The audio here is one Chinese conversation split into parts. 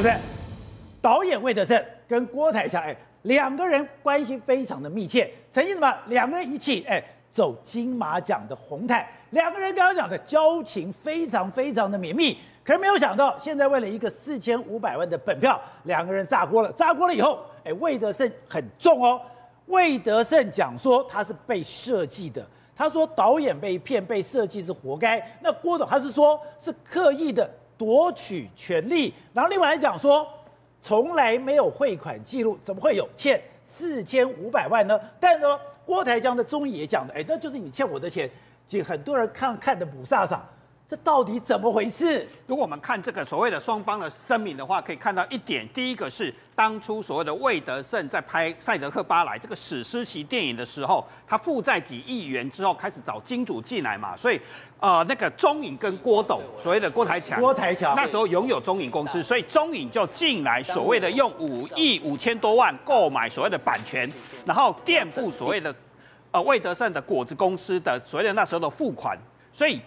不是，导演魏德圣跟郭台强，哎，两个人关系非常的密切，曾经什么两个人一起，哎，走金马奖的红毯，两个人刚刚讲的交情非常非常的绵密。可是没有想到，现在为了一个四千五百万的本票，两个人炸锅了。炸锅了以后，哎，魏德圣很重哦。魏德圣讲说他是被设计的。他说导演被骗、被设计是活该。那郭董他是说，是刻意的夺取权利。然后另外来讲说，从来没有汇款记录，怎么会有欠四千五百万呢？但呢，郭台江的综艺也讲的，哎，那就是你欠我的钱。就很多人看看的不飒飒。这到底怎么回事？如果我们看这个所谓的双方的声明的话，可以看到一点，第一个是当初所谓的魏德胜在拍《赛德克巴莱》这个史诗级电影的时候，他负债几亿元之后开始找金主进来嘛，所以呃那个中影跟郭董所谓的郭台强，郭台强那时候拥有中影公司，所以中影就进来所谓的用五亿五千多万购买所谓的版权，然后垫付所谓的呃魏德胜的果子公司的所谓的那时候的付款，所以。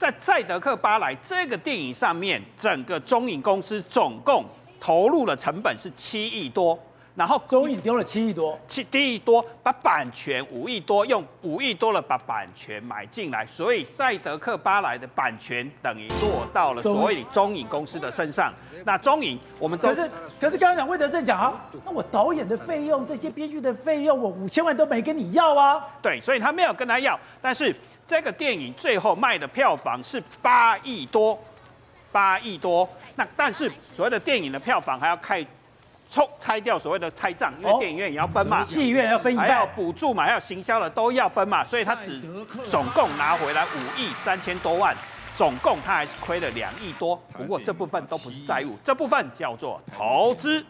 在《赛德克巴莱》这个电影上面，整个中影公司总共投入的成本是七亿多，然后中影丢了七亿多，七亿多把版权五亿多，用五亿多了把版权买进来，所以《赛德克巴莱》的版权等于落到了所谓中影公司的身上。那中影我们都可是可是刚刚讲魏德正讲啊，那我导演的费用、这些编剧的费用，我五千万都没跟你要啊。对，所以他没有跟他要，但是。这个电影最后卖的票房是八亿多，八亿多。那但是所谓的电影的票房还要开抽拆掉所谓的拆账，因为电影院也要分嘛，戏院要分一半，还要补助嘛，还要行销的都要分嘛，所以他只总共拿回来五亿三千多万，总共他还是亏了两亿多。不过这部分都不是债务，这部分叫做投资。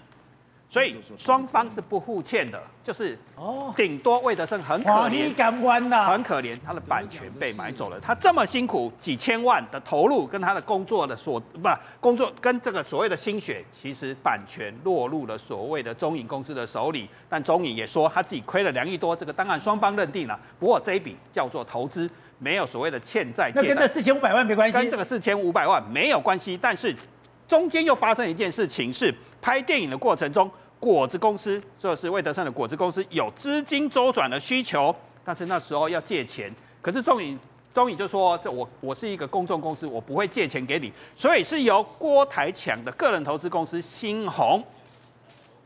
所以双方是不互欠的，就是哦，顶多魏德圣很可怜，很可怜，他的版权被买走了。他这么辛苦几千万的投入，跟他的工作的所不工作跟这个所谓的心血，其实版权落入了所谓的中影公司的手里。但中影也说他自己亏了两亿多，这个当然双方认定了。不过这一笔叫做投资，没有所谓的欠债。那跟这四千五百万没关系，跟这个四千五百万没有关系。但是中间又发生一件事情是。拍电影的过程中，果子公司这是魏德胜的果子公司有资金周转的需求，但是那时候要借钱，可是中影中影就说：“这我我是一个公众公司，我不会借钱给你。”所以是由郭台强的个人投资公司新鸿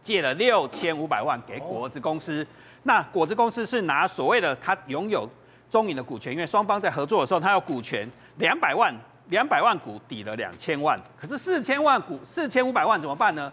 借了六千五百万给果子公司。那果子公司是拿所谓的他拥有中影的股权，因为双方在合作的时候，他有股权两百万，两百万股抵了两千万，可是四千万股四千五百万怎么办呢？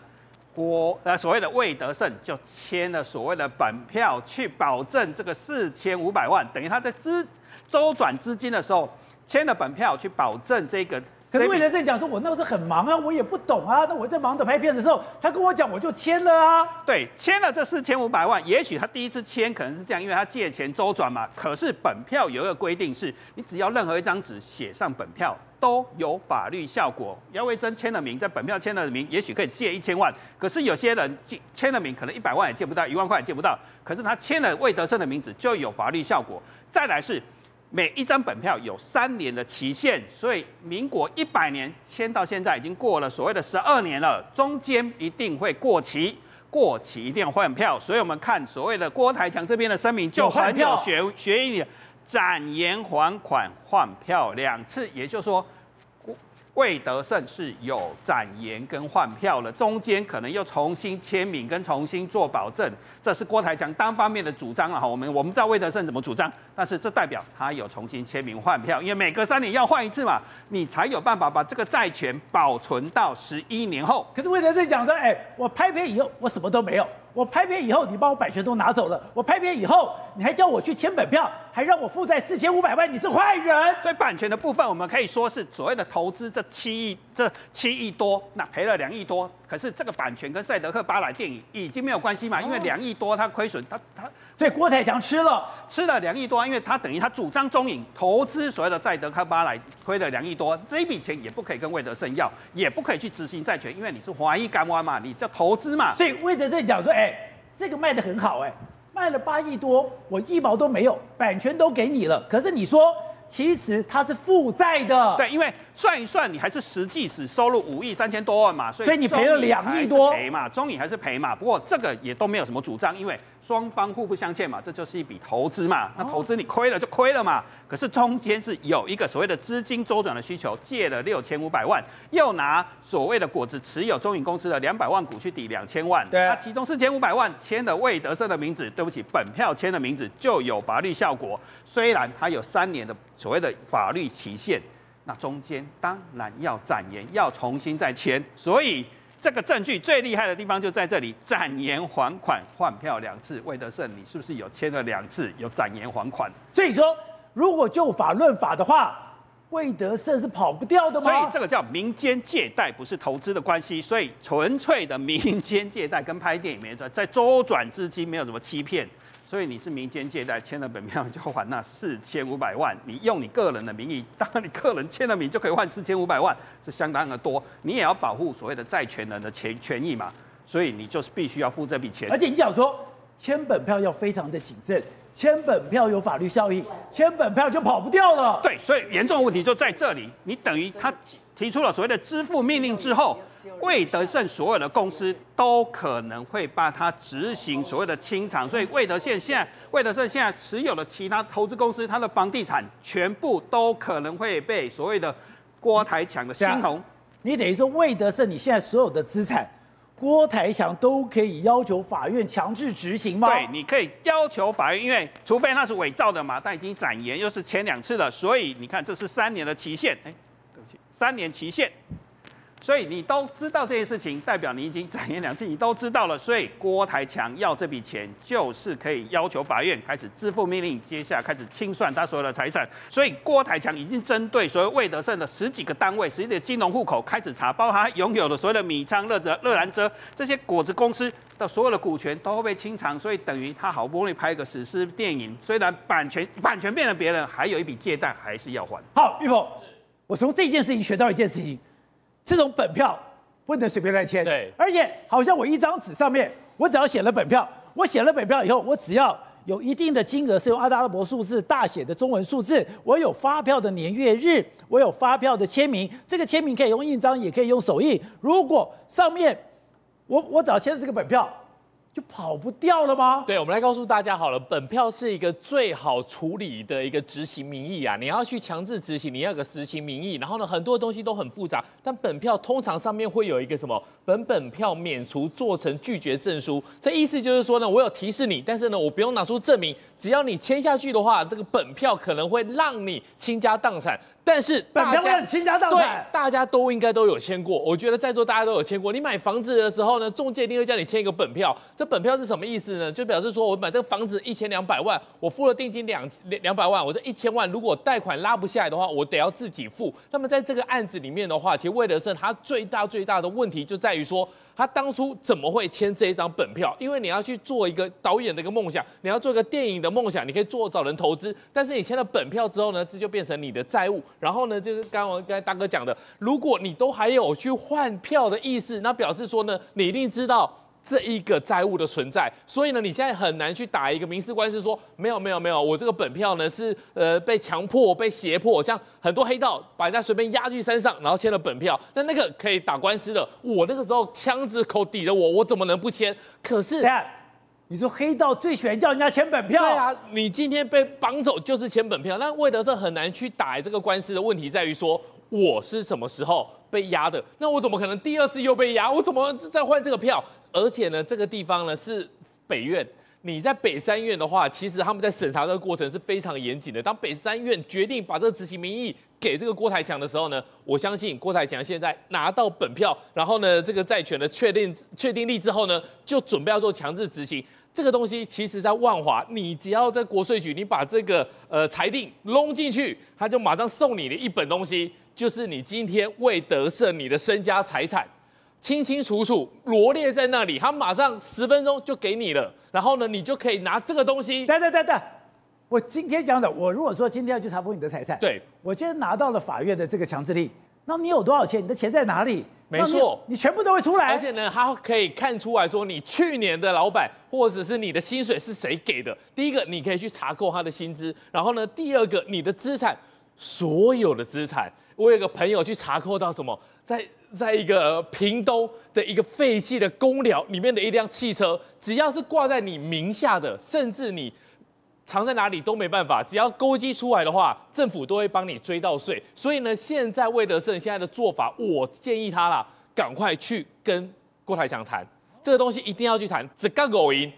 郭呃所谓的魏德胜就签了所谓的本票去保证这个四千五百万，等于他在资周转资金的时候签了本票去保证这个。可是魏德圣讲说，我那时候很忙啊，我也不懂啊。那我在忙着拍片的时候，他跟我讲，我就签了啊。对，签了这四千五百万，也许他第一次签可能是这样，因为他借钱周转嘛。可是本票有一个规定是，你只要任何一张纸写上本票。都有法律效果。姚维珍签了名，在本票签了名，也许可以借一千万。可是有些人签签了名，可能一百万也借不到，一万块也借不到。可是他签了魏德胜的名字，就有法律效果。再来是每一张本票有三年的期限，所以民国一百年签到现在已经过了所谓的十二年了，中间一定会过期，过期一定要换票。所以我们看所谓的郭台强这边的声明就很有学学义。展延还款换票两次，也就是说，魏德胜是有展延跟换票了，中间可能又重新签名跟重新做保证，这是郭台强单方面的主张了哈。我们我们知道魏德胜怎么主张，但是这代表他有重新签名换票，因为每隔三年要换一次嘛，你才有办法把这个债权保存到十一年后。可是魏德圣讲说，哎，我拍片以后我什么都没有。我拍片以后，你把我版权都拿走了。我拍片以后，你还叫我去签本票，还让我负债四千五百万，你是坏人。所以版权的部分，我们可以说是所谓的投资这七亿，这七亿多，那赔了两亿多。可是这个版权跟赛德克巴莱电影已经没有关系嘛？因为两亿多他亏损，他他所以郭台强吃了吃了两亿多，因为他等于他主张中影投资所谓的赛德克巴莱亏了两亿多，这一笔钱也不可以跟魏德胜要，也不可以去执行债权，因为你是华裔干湾嘛，你叫投资嘛。所以魏德胜讲说，哎，这个卖的很好，哎，卖了八亿多，我一毛都没有，版权都给你了，可是你说。其实他是负债的。对，因为算一算，你还是实际只收入五亿三千多万嘛，所以所以你赔了两亿多赔嘛，中影还是赔嘛。不过这个也都没有什么主张，因为。双方互不相欠嘛，这就是一笔投资嘛。那投资你亏了就亏了嘛。可是中间是有一个所谓的资金周转的需求，借了六千五百万，又拿所谓的果子持有中影公司的两百万股去抵两千万。对，那其中四千五百万签了魏德胜的名字，对不起，本票签的名字就有法律效果。虽然它有三年的所谓的法律期限，那中间当然要展延，要重新再签，所以。这个证据最厉害的地方就在这里，展延还款换票两次，魏德胜，你是不是有签了两次有展延还款？所以说，如果就法论法的话，魏德胜是跑不掉的吗？所以这个叫民间借贷，不是投资的关系，所以纯粹的民间借贷跟拍电影没错，在周转资金没有什么欺骗。所以你是民间借贷签了本票就还那四千五百万，你用你个人的名义，当然你个人签了名就可以换四千五百万，是相当的多。你也要保护所谓的债权人的权权益嘛，所以你就是必须要付这笔钱。而且你讲说签本票要非常的谨慎，签本票有法律效应，签本票就跑不掉了。对，所以严重的问题就在这里，你等于他。提出了所谓的支付命令之后，魏德胜所有的公司都可能会把它执行所谓的清偿，所以魏德圣现在，魏德胜现在持有的其他投资公司，他的房地产全部都可能会被所谓的郭台强的兴鸿。你等于说魏德胜你现在所有的资产，郭台强都可以要求法院强制执行吗？对，你可以要求法院，因为除非那是伪造的嘛，但已经展延又是前两次了，所以你看这是三年的期限，哎。三年期限，所以你都知道这些事情，代表你已经展言两次，你都知道了。所以郭台强要这笔钱，就是可以要求法院开始支付命令，接下来开始清算他所有的财产。所以郭台强已经针对所谓魏德胜的十几个单位、十几个金融户口开始查，包括他拥有的所有的米仓、乐泽、乐兰遮这些果子公司的所有的股权都会被清偿。所以等于他好不容易拍一个史诗电影，虽然版权版权变了别人，还有一笔借贷还是要还。好，玉凤。我从这件事情学到一件事情，这种本票不能随便乱签。对，而且好像我一张纸上面，我只要写了本票，我写了本票以后，我只要有一定的金额是用阿拉伯数字大写的中文数字，我有发票的年月日，我有发票的签名，这个签名可以用印章，也可以用手印。如果上面我我只要签了这个本票。就跑不掉了吗？对，我们来告诉大家好了，本票是一个最好处理的一个执行名义啊。你要去强制执行，你要有个执行名义，然后呢，很多东西都很复杂。但本票通常上面会有一个什么本本票免除做成拒绝证书，这意思就是说呢，我有提示你，但是呢，我不用拿出证明，只要你签下去的话，这个本票可能会让你倾家荡产。但是本票让你倾家荡产，对，大家都应该都有签过。我觉得在座大家都有签过。你买房子的时候呢，中介一定会叫你签一个本票。这本票是什么意思呢？就表示说我买这个房子一千两百万，我付了定金两两百万，我这一千万如果贷款拉不下来的话，我得要自己付。那么在这个案子里面的话，其实魏德胜他最大最大的问题就在于说。他当初怎么会签这一张本票？因为你要去做一个导演的一个梦想，你要做一个电影的梦想，你可以做找人投资，但是你签了本票之后呢，这就变成你的债务。然后呢，就是刚刚刚才大哥讲的，如果你都还有去换票的意思，那表示说呢，你一定知道。这一个债务的存在，所以呢，你现在很难去打一个民事官司，说没有没有没有，我这个本票呢是呃被强迫被胁迫，像很多黑道把人家随便押去山上，然后签了本票，那那个可以打官司的。我那个时候枪子口抵着我，我怎么能不签？可是，你说黑道最喜欢叫人家签本票？对啊，你今天被绑走就是签本票，那魏德胜很难去打这个官司的问题在于说。我是什么时候被押的？那我怎么可能第二次又被押？我怎么再换这个票？而且呢，这个地方呢是北院。你在北三院的话，其实他们在审查这个过程是非常严谨的。当北三院决定把这个执行名义给这个郭台强的时候呢，我相信郭台强现在拿到本票，然后呢，这个债权的确定确定力之后呢，就准备要做强制执行。这个东西其实，在万华，你只要在国税局，你把这个呃裁定弄进去，他就马上送你的一本东西。就是你今天未得胜你的身家财产，清清楚楚罗列在那里，他马上十分钟就给你了，然后呢，你就可以拿这个东西。对对对对，我今天讲的，我如果说今天要去查封你的财产，对，我今天拿到了法院的这个强制令，那你有多少钱？你的钱在哪里？没错，你全部都会出来。而且呢，他可以看出来说，你去年的老板或者是你的薪水是谁给的。第一个，你可以去查扣他的薪资，然后呢，第二个，你的资产。所有的资产。我有个朋友去查扣到什么，在在一个屏东的一个废弃的公寮里面的一辆汽车，只要是挂在你名下的，甚至你藏在哪里都没办法，只要勾稽出来的话，政府都会帮你追到税。所以呢，现在魏德圣现在的做法，我建议他啦，赶快去跟郭台强谈，这个东西一定要去谈，只干狗赢。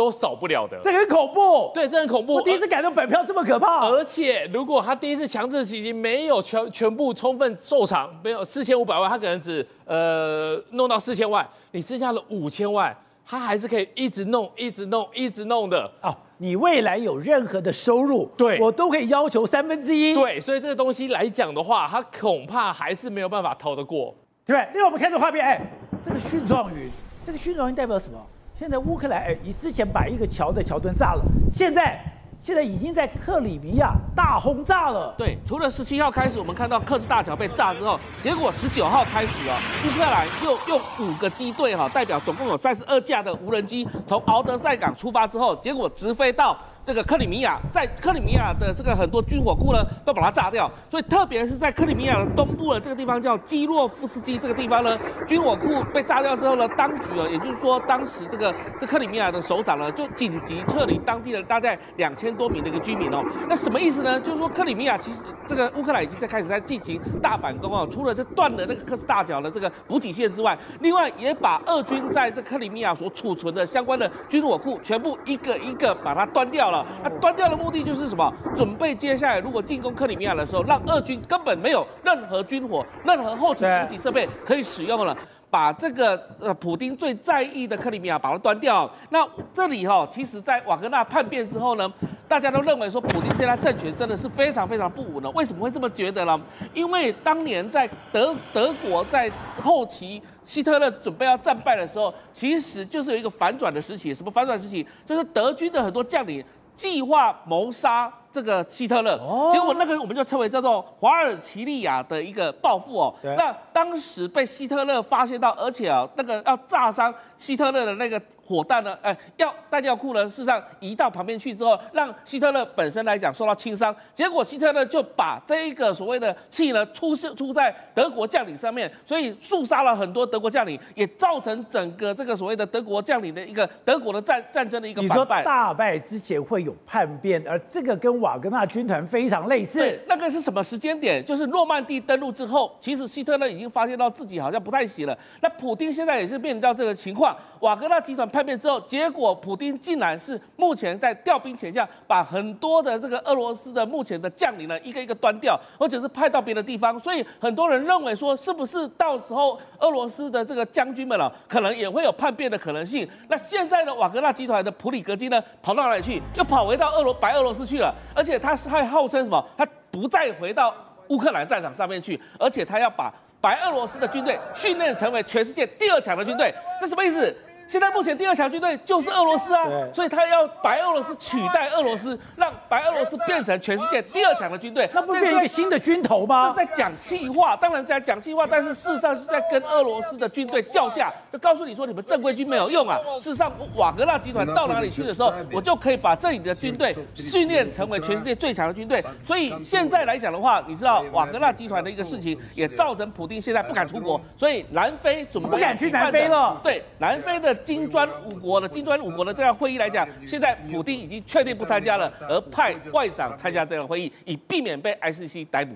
都少不了的，这很恐怖。对，这很恐怖。我第一次感到本票这么可怕。而且，如果他第一次强制执行没有全全部充分受偿，没有四千五百万，他可能只呃弄到四千万，你剩下了五千万，他还是可以一直弄，一直弄，一直弄的。哦，你未来有任何的收入，对我都可以要求三分之一。对，所以这个东西来讲的话，他恐怕还是没有办法逃得过。对，因为我们看这画面，哎，这个蕈状云，这个蕈状云代表什么？现在乌克兰哎，你之前把一个桥的桥墩炸了，现在现在已经在克里米亚大轰炸了。对，除了十七号开始，我们看到克制大桥被炸之后，结果十九号开始啊，乌克兰又用五个机队哈，代表总共有三十二架的无人机从敖德赛港出发之后，结果直飞到。这个克里米亚在克里米亚的这个很多军火库呢，都把它炸掉。所以特别是在克里米亚的东部的这个地方叫基洛夫斯基这个地方呢，军火库被炸掉之后呢，当局啊，也就是说当时这个这克里米亚的首长呢，就紧急撤离当地的大概两千多名的一个居民哦。那什么意思呢？就是说克里米亚其实这个乌克兰已经在开始在进行大反攻哦，除了这断了那个克斯大桥的这个补给线之外，另外也把俄军在这克里米亚所储存的相关的军火库全部一个一个把它端掉。了，那端掉的目的就是什么？准备接下来如果进攻克里米亚的时候，让俄军根本没有任何军火、任何后勤补给设备可以使用了，把这个呃普丁最在意的克里米亚把它端掉。那这里哈，其实在瓦格纳叛变之后呢，大家都认为说普丁现在政权真的是非常非常不稳了。为什么会这么觉得呢？因为当年在德德国在后期希特勒准备要战败的时候，其实就是有一个反转的时期。什么反转时期？就是德军的很多将领计划谋杀。这个希特勒，结果那个我们就称为叫做华尔奇利亚的一个报复哦。那当时被希特勒发现到，而且啊，那个要炸伤希特勒的那个火弹呢，哎，要弹药库呢，事实上移到旁边去之后，让希特勒本身来讲受到轻伤。结果希特勒就把这一个所谓的气呢出出在德国将领上面，所以肃杀了很多德国将领，也造成整个这个所谓的德国将领的一个德国的战战争的一个反败。你说大败之前会有叛变，而这个跟瓦格纳军团非常类似，那个是什么时间点？就是诺曼底登陆之后，其实希特勒已经发现到自己好像不太行了。那普丁现在也是面临到这个情况，瓦格纳集团叛变之后，结果普丁竟然是目前在调兵遣将，把很多的这个俄罗斯的目前的将领呢，一个一个端掉，或者是派到别的地方。所以很多人认为说，是不是到时候俄罗斯的这个将军们了，可能也会有叛变的可能性？那现在呢，瓦格纳集团的普里格金呢，跑到哪里去？又跑回到俄罗白俄罗斯去了，而且他是还号称什么？他不再回到乌克兰战场上面去，而且他要把白俄罗斯的军队训练成为全世界第二强的军队，这什么意思？现在目前第二强军队就是俄罗斯啊，所以他要白俄罗斯取代俄罗斯，让白俄罗斯变成全世界第二强的军队，那不是变一个新的军头吗？这是在讲气话，当然在讲气话，但是事实上是在跟俄罗斯的军队叫价，就告诉你说你们正规军没有用啊。事实上，瓦格纳集团到哪里去的时候，我就可以把这里的军队训练成为全世界最强的军队。所以现在来讲的话，你知道瓦格纳集团的一个事情，也造成普丁现在不敢出国，所以南非准备不敢去南非了。对，南非的。金砖五国的金砖五国的这样会议来讲，现在普丁已经确定不参加了，而派外长参加这样会议，以避免被 ICC 逮捕。